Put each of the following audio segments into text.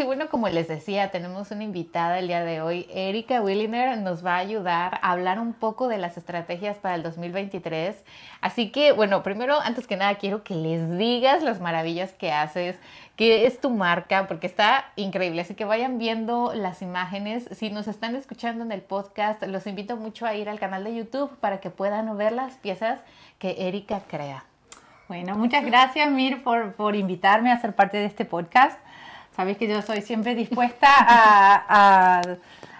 y bueno, como les decía, tenemos una invitada el día de hoy. Erika Williner nos va a ayudar a hablar un poco de las estrategias para el 2023. Así que, bueno, primero, antes que nada, quiero que les digas las maravillas que haces, qué es tu marca, porque está increíble. Así que vayan viendo las imágenes. Si nos están escuchando en el podcast, los invito mucho a ir al canal de YouTube para que puedan ver las piezas que Erika crea. Bueno, muchas gracias Mir por, por invitarme a ser parte de este podcast. Sabes que yo soy siempre dispuesta a,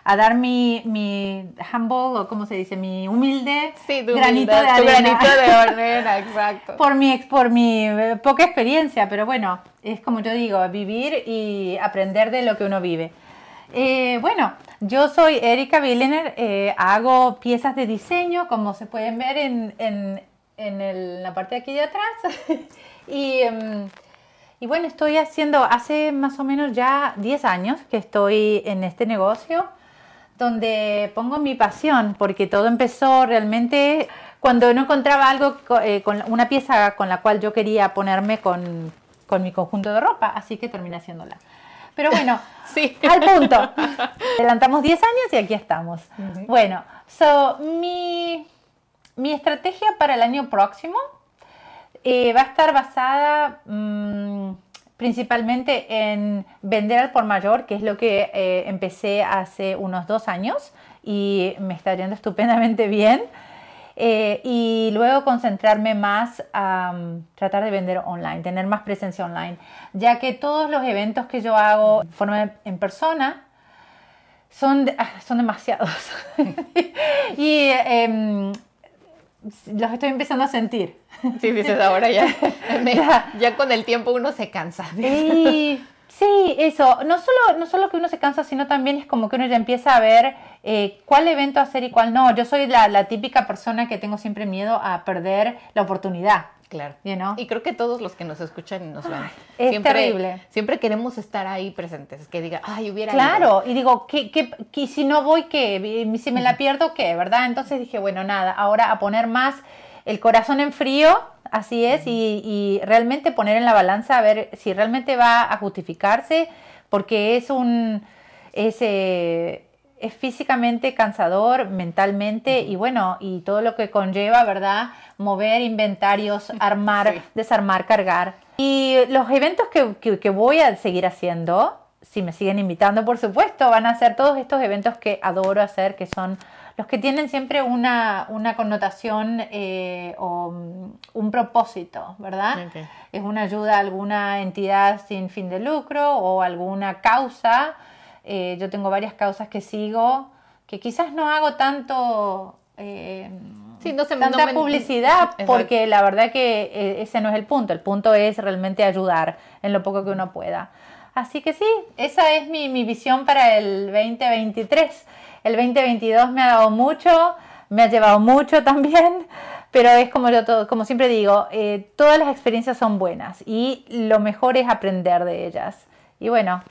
a, dar mi, mi, humble, o como se dice, mi humilde granito de arena. granito de arena, exacto. por, mi, por mi eh, poca experiencia, pero bueno, es como yo digo, vivir y aprender de lo que uno vive. Eh, bueno, yo soy Erika Billener, eh, hago piezas de diseño, como se pueden ver en, en, en la parte de aquí de atrás. y, em, y, bueno, estoy haciendo, hace más o menos ya 10 años que estoy en este negocio, donde pongo mi pasión, porque todo empezó realmente cuando no encontraba algo, eh, con una pieza con la cual yo quería ponerme con, con mi conjunto de ropa, así que terminé haciéndola. Pero bueno, sí. al punto. Adelantamos 10 años y aquí estamos. Bueno, so, mi mi estrategia para el año próximo eh, va a estar basada mm, principalmente en vender al por mayor, que es lo que eh, empecé hace unos dos años y me está yendo estupendamente bien. Eh, y luego concentrarme más a mm, tratar de vender online, tener más presencia online, ya que todos los eventos que yo hago en persona son, ah, son demasiados. y em, los estoy empezando a sentir. Sí, dices, ahora ya, ya, con el tiempo uno se cansa. Sí, eso. No solo, no solo que uno se cansa, sino también es como que uno ya empieza a ver eh, cuál evento hacer y cuál no. Yo soy la, la típica persona que tengo siempre miedo a perder la oportunidad. Claro. Y creo que todos los que nos escuchan y nos ven. Es siempre, terrible. Siempre queremos estar ahí presentes. Que diga, ay, hubiera. Claro. Y digo, ¿qué, qué, si no voy, qué? Si me la pierdo, ¿qué? ¿Verdad? Entonces dije, bueno, nada. Ahora a poner más el corazón en frío. Así es. y, y realmente poner en la balanza a ver si realmente va a justificarse. Porque es un. Es, eh, es físicamente cansador, mentalmente y bueno, y todo lo que conlleva, ¿verdad? Mover inventarios, armar, desarmar, cargar. Y los eventos que, que, voy a seguir haciendo, si me siguen invitando, por supuesto, van a ser todos estos eventos que adoro hacer, que son los que tienen siempre una, una connotación eh, o mm, un propósito, ¿verdad? Es una ayuda a alguna entidad sin fin de lucro o alguna causa eh, yo tengo varias causas que sigo, que quizás no hago tanto... Eh, no se, tanta publicidad porque la verdad que eh, ese no es el punto, el punto es realmente ayudar en lo poco que uno pueda. Así que sí, esa es mi, mi visión para el 2023. El 2022 me ha dado mucho, me ha llevado mucho también, pero es como yo todo, como siempre digo, todas las experiencias son buenas y lo mejor es aprender de ellas. Y bueno,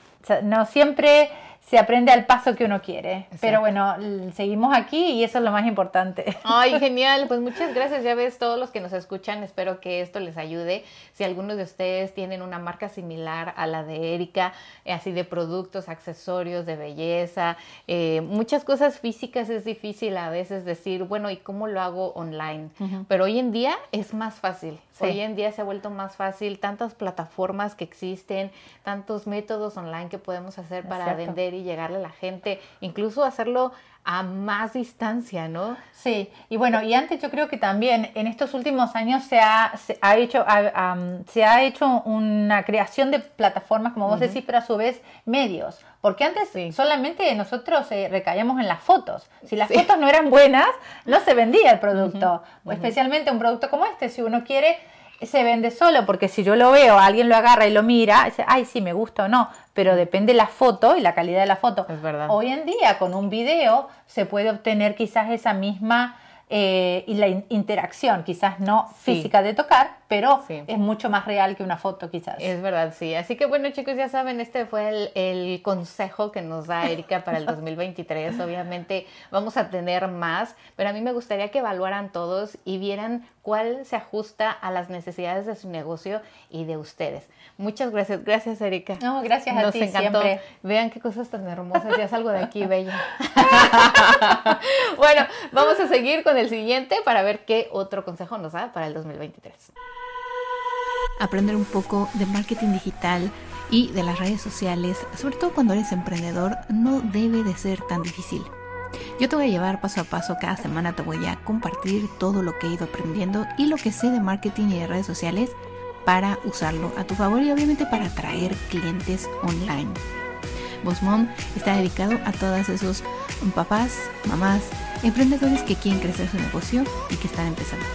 no siempre se aprende al paso que uno quiere. Pero bueno, seguimos aquí y eso es lo más importante. Ay, genial. Pues muchas gracias. Ya ves, todos los que nos escuchan, espero que esto les ayude. Si algunos de ustedes tienen una marca similar a la de Erika, eh, así de productos, accesorios, de belleza, eh, muchas cosas físicas es difícil a veces decir, bueno, ¿y cómo lo hago online? Pero hoy en día es más fácil. Hoy en día se ha vuelto más fácil, tantas plataformas que existen, tantos métodos online que podemos hacer para vender y llegarle a la gente, incluso hacerlo a más distancia, ¿no? Sí, y bueno, y antes yo creo que también en estos últimos años se ha, ha hecho, se ha hecho una creación de plataformas, como vos decís, pero a su vez medios. Porque antes solamente nosotros eh, recaíamos en las fotos. Si las fotos no eran buenas, no se vendía el producto. Especialmente un producto como este, si uno quiere se vende solo, porque si yo lo veo, alguien lo agarra y lo mira, dice, ay, sí, me gusta o no, pero depende la foto y la calidad de la foto. Es verdad. Hoy en día, con un video, se puede obtener quizás esa misma eh, y la interacción, quizás no física de tocar, pero es mucho más real que una foto quizás. Es verdad, sí. Así que bueno chicos, ya saben, este fue el, consejo que nos da Erika para el 2023. Obviamente vamos a tener más, pero a mí me gustaría que evaluaran todos y vieran cuál se ajusta a las necesidades de su negocio y de ustedes. Muchas gracias. Gracias Erika. No, gracias a Nos ti encantó. Vean qué cosas tan hermosas. Ya salgo de aquí, bella. bueno, vamos a seguir con el siguiente para ver qué otro consejo nos da para el 2023 aprender un poco de marketing digital y de las redes sociales, sobre todo cuando eres emprendedor, no debe de ser tan difícil. Yo te voy a llevar paso a paso, cada semana te voy a compartir todo lo que he ido aprendiendo y lo que sé de marketing y de redes sociales para usarlo a tu favor y obviamente para atraer clientes online. Mom está dedicado a todos esos papás, mamás, emprendedores que quieren crecer su negocio y que están empezando.